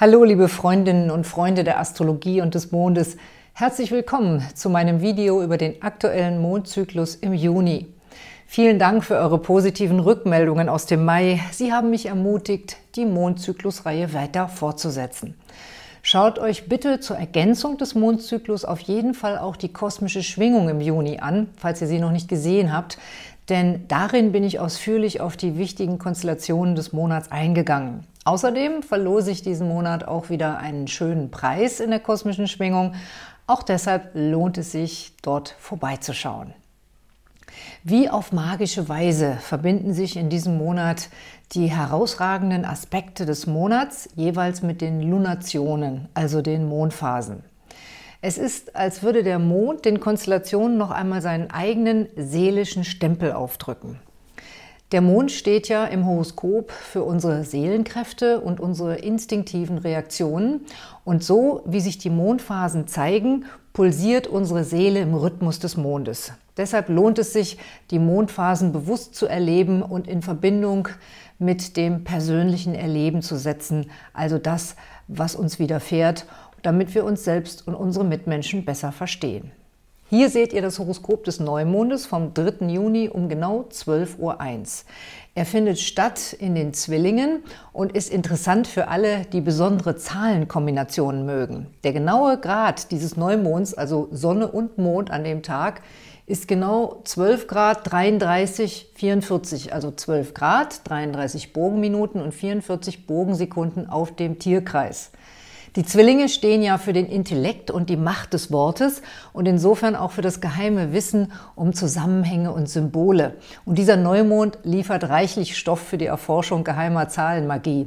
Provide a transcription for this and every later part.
Hallo liebe Freundinnen und Freunde der Astrologie und des Mondes. Herzlich willkommen zu meinem Video über den aktuellen Mondzyklus im Juni. Vielen Dank für eure positiven Rückmeldungen aus dem Mai. Sie haben mich ermutigt, die Mondzyklusreihe weiter fortzusetzen. Schaut euch bitte zur Ergänzung des Mondzyklus auf jeden Fall auch die kosmische Schwingung im Juni an, falls ihr sie noch nicht gesehen habt, denn darin bin ich ausführlich auf die wichtigen Konstellationen des Monats eingegangen. Außerdem verlose ich diesen Monat auch wieder einen schönen Preis in der kosmischen Schwingung. Auch deshalb lohnt es sich, dort vorbeizuschauen. Wie auf magische Weise verbinden sich in diesem Monat die herausragenden Aspekte des Monats jeweils mit den Lunationen, also den Mondphasen. Es ist, als würde der Mond den Konstellationen noch einmal seinen eigenen seelischen Stempel aufdrücken. Der Mond steht ja im Horoskop für unsere Seelenkräfte und unsere instinktiven Reaktionen. Und so, wie sich die Mondphasen zeigen, pulsiert unsere Seele im Rhythmus des Mondes. Deshalb lohnt es sich, die Mondphasen bewusst zu erleben und in Verbindung mit dem persönlichen Erleben zu setzen, also das, was uns widerfährt, damit wir uns selbst und unsere Mitmenschen besser verstehen. Hier seht ihr das Horoskop des Neumondes vom 3. Juni um genau 12.01 Uhr. Er findet statt in den Zwillingen und ist interessant für alle, die besondere Zahlenkombinationen mögen. Der genaue Grad dieses Neumonds, also Sonne und Mond an dem Tag, ist genau 12 Grad 33, 44, also 12 Grad, 33 Bogenminuten und 44 Bogensekunden auf dem Tierkreis. Die Zwillinge stehen ja für den Intellekt und die Macht des Wortes und insofern auch für das geheime Wissen um Zusammenhänge und Symbole. Und dieser Neumond liefert reichlich Stoff für die Erforschung geheimer Zahlenmagie.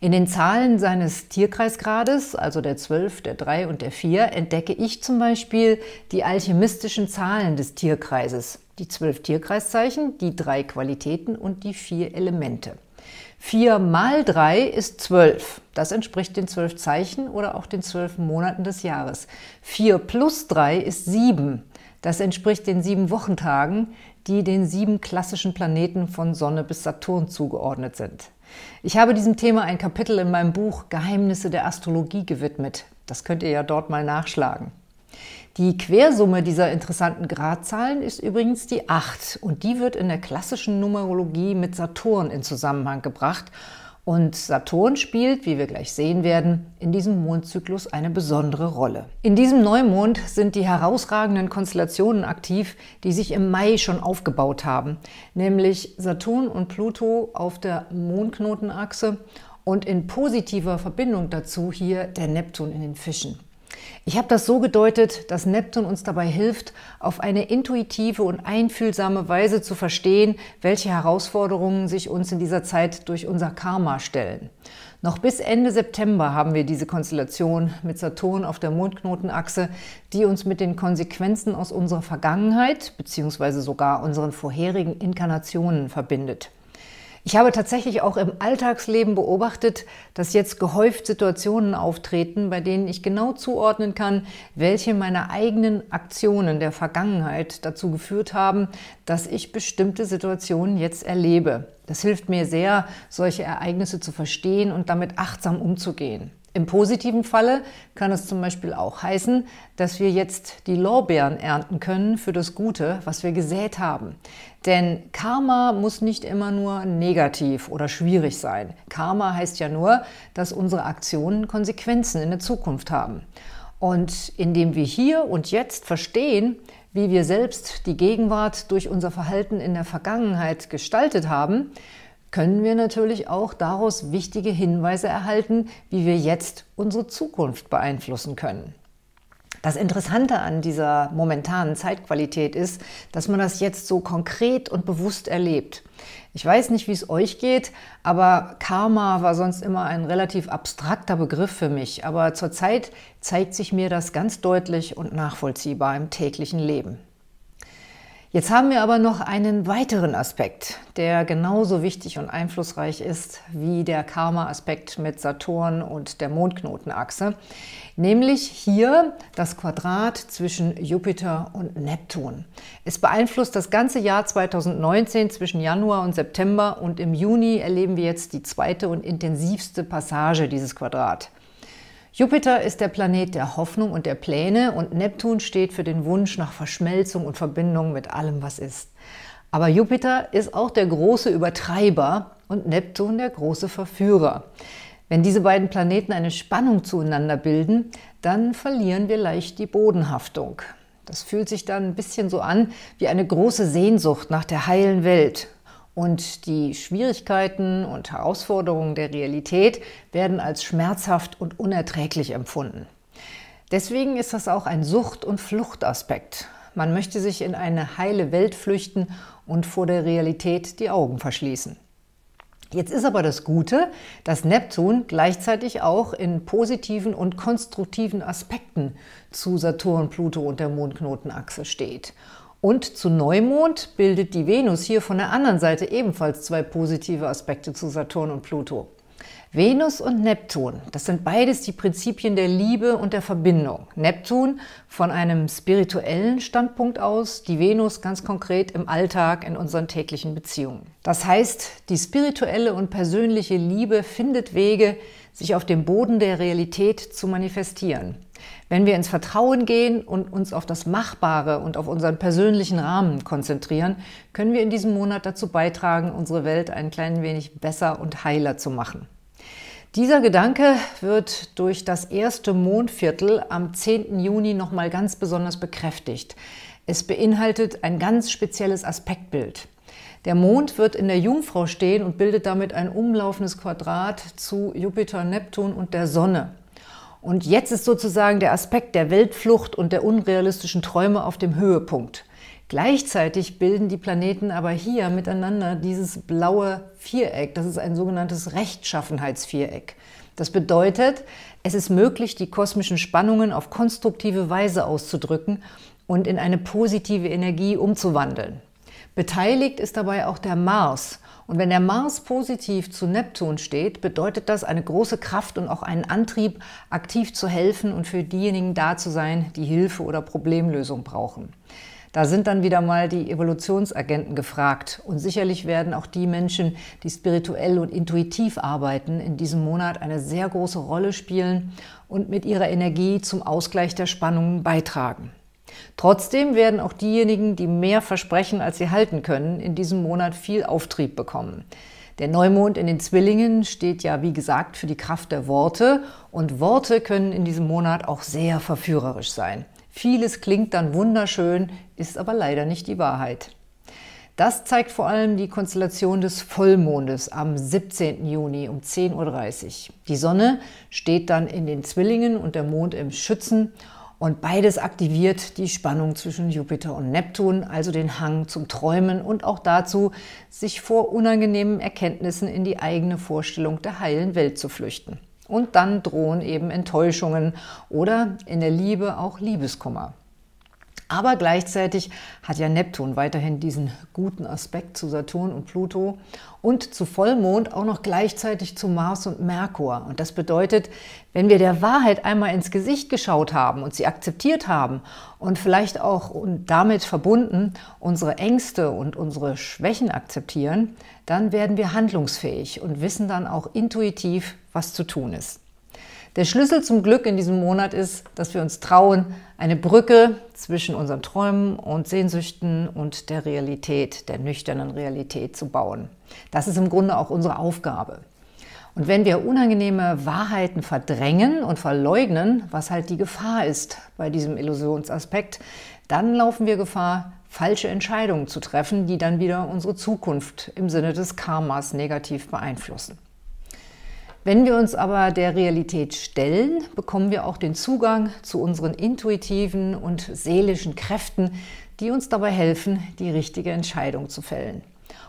In den Zahlen seines Tierkreisgrades, also der 12, der 3 und der 4, entdecke ich zum Beispiel die alchemistischen Zahlen des Tierkreises. Die zwölf Tierkreiszeichen, die drei Qualitäten und die vier Elemente. 4 mal 3 ist 12. Das entspricht den zwölf Zeichen oder auch den zwölf Monaten des Jahres. 4 plus 3 ist 7. Das entspricht den sieben Wochentagen, die den sieben klassischen Planeten von Sonne bis Saturn zugeordnet sind. Ich habe diesem Thema ein Kapitel in meinem Buch Geheimnisse der Astrologie gewidmet. Das könnt ihr ja dort mal nachschlagen. Die Quersumme dieser interessanten Gradzahlen ist übrigens die 8 und die wird in der klassischen Numerologie mit Saturn in Zusammenhang gebracht. Und Saturn spielt, wie wir gleich sehen werden, in diesem Mondzyklus eine besondere Rolle. In diesem Neumond sind die herausragenden Konstellationen aktiv, die sich im Mai schon aufgebaut haben, nämlich Saturn und Pluto auf der Mondknotenachse und in positiver Verbindung dazu hier der Neptun in den Fischen. Ich habe das so gedeutet, dass Neptun uns dabei hilft, auf eine intuitive und einfühlsame Weise zu verstehen, welche Herausforderungen sich uns in dieser Zeit durch unser Karma stellen. Noch bis Ende September haben wir diese Konstellation mit Saturn auf der Mondknotenachse, die uns mit den Konsequenzen aus unserer Vergangenheit bzw. sogar unseren vorherigen Inkarnationen verbindet. Ich habe tatsächlich auch im Alltagsleben beobachtet, dass jetzt gehäuft Situationen auftreten, bei denen ich genau zuordnen kann, welche meiner eigenen Aktionen der Vergangenheit dazu geführt haben, dass ich bestimmte Situationen jetzt erlebe. Das hilft mir sehr, solche Ereignisse zu verstehen und damit achtsam umzugehen. Im positiven Falle kann es zum Beispiel auch heißen, dass wir jetzt die Lorbeeren ernten können für das Gute, was wir gesät haben. Denn Karma muss nicht immer nur negativ oder schwierig sein. Karma heißt ja nur, dass unsere Aktionen Konsequenzen in der Zukunft haben. Und indem wir hier und jetzt verstehen, wie wir selbst die Gegenwart durch unser Verhalten in der Vergangenheit gestaltet haben, können wir natürlich auch daraus wichtige Hinweise erhalten, wie wir jetzt unsere Zukunft beeinflussen können. Das Interessante an dieser momentanen Zeitqualität ist, dass man das jetzt so konkret und bewusst erlebt. Ich weiß nicht, wie es euch geht, aber Karma war sonst immer ein relativ abstrakter Begriff für mich. Aber zurzeit zeigt sich mir das ganz deutlich und nachvollziehbar im täglichen Leben. Jetzt haben wir aber noch einen weiteren Aspekt, der genauso wichtig und einflussreich ist wie der Karma-Aspekt mit Saturn und der Mondknotenachse, nämlich hier das Quadrat zwischen Jupiter und Neptun. Es beeinflusst das ganze Jahr 2019 zwischen Januar und September und im Juni erleben wir jetzt die zweite und intensivste Passage dieses Quadrat. Jupiter ist der Planet der Hoffnung und der Pläne und Neptun steht für den Wunsch nach Verschmelzung und Verbindung mit allem, was ist. Aber Jupiter ist auch der große Übertreiber und Neptun der große Verführer. Wenn diese beiden Planeten eine Spannung zueinander bilden, dann verlieren wir leicht die Bodenhaftung. Das fühlt sich dann ein bisschen so an wie eine große Sehnsucht nach der heilen Welt. Und die Schwierigkeiten und Herausforderungen der Realität werden als schmerzhaft und unerträglich empfunden. Deswegen ist das auch ein Sucht- und Fluchtaspekt. Man möchte sich in eine heile Welt flüchten und vor der Realität die Augen verschließen. Jetzt ist aber das Gute, dass Neptun gleichzeitig auch in positiven und konstruktiven Aspekten zu Saturn, Pluto und der Mondknotenachse steht. Und zu Neumond bildet die Venus hier von der anderen Seite ebenfalls zwei positive Aspekte zu Saturn und Pluto. Venus und Neptun, das sind beides die Prinzipien der Liebe und der Verbindung. Neptun von einem spirituellen Standpunkt aus, die Venus ganz konkret im Alltag in unseren täglichen Beziehungen. Das heißt, die spirituelle und persönliche Liebe findet Wege, sich auf dem Boden der Realität zu manifestieren. Wenn wir ins Vertrauen gehen und uns auf das Machbare und auf unseren persönlichen Rahmen konzentrieren, können wir in diesem Monat dazu beitragen, unsere Welt ein klein wenig besser und heiler zu machen. Dieser Gedanke wird durch das erste Mondviertel am 10. Juni nochmal ganz besonders bekräftigt. Es beinhaltet ein ganz spezielles Aspektbild. Der Mond wird in der Jungfrau stehen und bildet damit ein umlaufendes Quadrat zu Jupiter, Neptun und der Sonne. Und jetzt ist sozusagen der Aspekt der Weltflucht und der unrealistischen Träume auf dem Höhepunkt. Gleichzeitig bilden die Planeten aber hier miteinander dieses blaue Viereck. Das ist ein sogenanntes Rechtschaffenheitsviereck. Das bedeutet, es ist möglich, die kosmischen Spannungen auf konstruktive Weise auszudrücken und in eine positive Energie umzuwandeln. Beteiligt ist dabei auch der Mars. Und wenn der Mars positiv zu Neptun steht, bedeutet das eine große Kraft und auch einen Antrieb, aktiv zu helfen und für diejenigen da zu sein, die Hilfe oder Problemlösung brauchen. Da sind dann wieder mal die Evolutionsagenten gefragt. Und sicherlich werden auch die Menschen, die spirituell und intuitiv arbeiten, in diesem Monat eine sehr große Rolle spielen und mit ihrer Energie zum Ausgleich der Spannungen beitragen. Trotzdem werden auch diejenigen, die mehr versprechen, als sie halten können, in diesem Monat viel Auftrieb bekommen. Der Neumond in den Zwillingen steht ja, wie gesagt, für die Kraft der Worte und Worte können in diesem Monat auch sehr verführerisch sein. Vieles klingt dann wunderschön, ist aber leider nicht die Wahrheit. Das zeigt vor allem die Konstellation des Vollmondes am 17. Juni um 10.30 Uhr. Die Sonne steht dann in den Zwillingen und der Mond im Schützen und beides aktiviert die Spannung zwischen Jupiter und Neptun, also den Hang zum Träumen und auch dazu, sich vor unangenehmen Erkenntnissen in die eigene Vorstellung der heilen Welt zu flüchten. Und dann drohen eben Enttäuschungen oder in der Liebe auch Liebeskummer. Aber gleichzeitig hat ja Neptun weiterhin diesen guten Aspekt zu Saturn und Pluto und zu Vollmond auch noch gleichzeitig zu Mars und Merkur. Und das bedeutet, wenn wir der Wahrheit einmal ins Gesicht geschaut haben und sie akzeptiert haben und vielleicht auch damit verbunden unsere Ängste und unsere Schwächen akzeptieren, dann werden wir handlungsfähig und wissen dann auch intuitiv, was zu tun ist. Der Schlüssel zum Glück in diesem Monat ist, dass wir uns trauen, eine Brücke zwischen unseren Träumen und Sehnsüchten und der Realität, der nüchternen Realität zu bauen. Das ist im Grunde auch unsere Aufgabe. Und wenn wir unangenehme Wahrheiten verdrängen und verleugnen, was halt die Gefahr ist bei diesem Illusionsaspekt, dann laufen wir Gefahr, falsche Entscheidungen zu treffen, die dann wieder unsere Zukunft im Sinne des Karmas negativ beeinflussen. Wenn wir uns aber der Realität stellen, bekommen wir auch den Zugang zu unseren intuitiven und seelischen Kräften, die uns dabei helfen, die richtige Entscheidung zu fällen.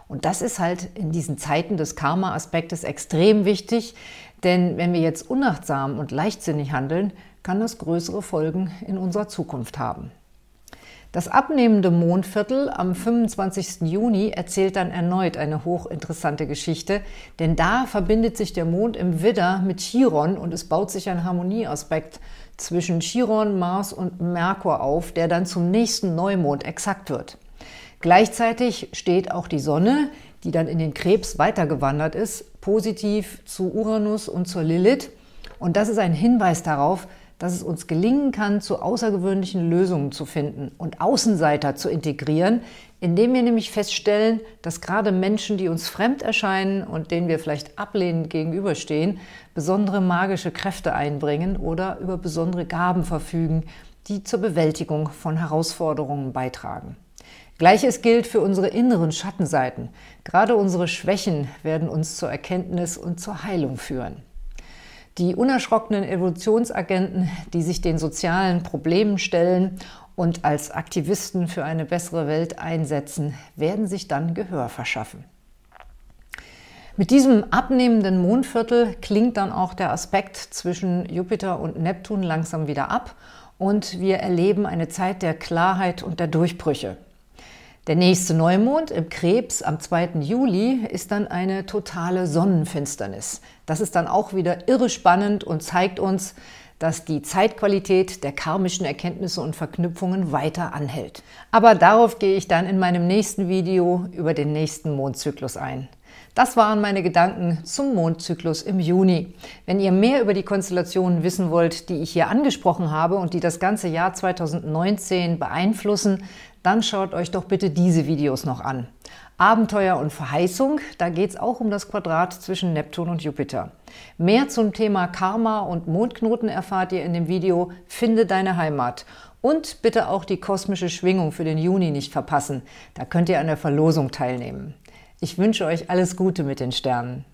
Und das ist halt in diesen Zeiten des Karma-Aspektes extrem wichtig, denn wenn wir jetzt unachtsam und leichtsinnig handeln, kann das größere Folgen in unserer Zukunft haben. Das abnehmende Mondviertel am 25. Juni erzählt dann erneut eine hochinteressante Geschichte, denn da verbindet sich der Mond im Widder mit Chiron und es baut sich ein Harmonieaspekt zwischen Chiron, Mars und Merkur auf, der dann zum nächsten Neumond exakt wird. Gleichzeitig steht auch die Sonne, die dann in den Krebs weitergewandert ist, positiv zu Uranus und zur Lilith Und das ist ein Hinweis darauf, dass es uns gelingen kann, zu außergewöhnlichen Lösungen zu finden und Außenseiter zu integrieren, indem wir nämlich feststellen, dass gerade Menschen, die uns fremd erscheinen und denen wir vielleicht ablehnend gegenüberstehen, besondere magische Kräfte einbringen oder über besondere Gaben verfügen, die zur Bewältigung von Herausforderungen beitragen. Gleiches gilt für unsere inneren Schattenseiten. Gerade unsere Schwächen werden uns zur Erkenntnis und zur Heilung führen. Die unerschrockenen Evolutionsagenten, die sich den sozialen Problemen stellen und als Aktivisten für eine bessere Welt einsetzen, werden sich dann Gehör verschaffen. Mit diesem abnehmenden Mondviertel klingt dann auch der Aspekt zwischen Jupiter und Neptun langsam wieder ab und wir erleben eine Zeit der Klarheit und der Durchbrüche. Der nächste Neumond im Krebs am 2. Juli ist dann eine totale Sonnenfinsternis. Das ist dann auch wieder irre spannend und zeigt uns, dass die Zeitqualität der karmischen Erkenntnisse und Verknüpfungen weiter anhält. Aber darauf gehe ich dann in meinem nächsten Video über den nächsten Mondzyklus ein. Das waren meine Gedanken zum Mondzyklus im Juni. Wenn ihr mehr über die Konstellationen wissen wollt, die ich hier angesprochen habe und die das ganze Jahr 2019 beeinflussen, dann schaut euch doch bitte diese Videos noch an. Abenteuer und Verheißung, da geht es auch um das Quadrat zwischen Neptun und Jupiter. Mehr zum Thema Karma und Mondknoten erfahrt ihr in dem Video Finde deine Heimat. Und bitte auch die kosmische Schwingung für den Juni nicht verpassen. Da könnt ihr an der Verlosung teilnehmen. Ich wünsche euch alles Gute mit den Sternen.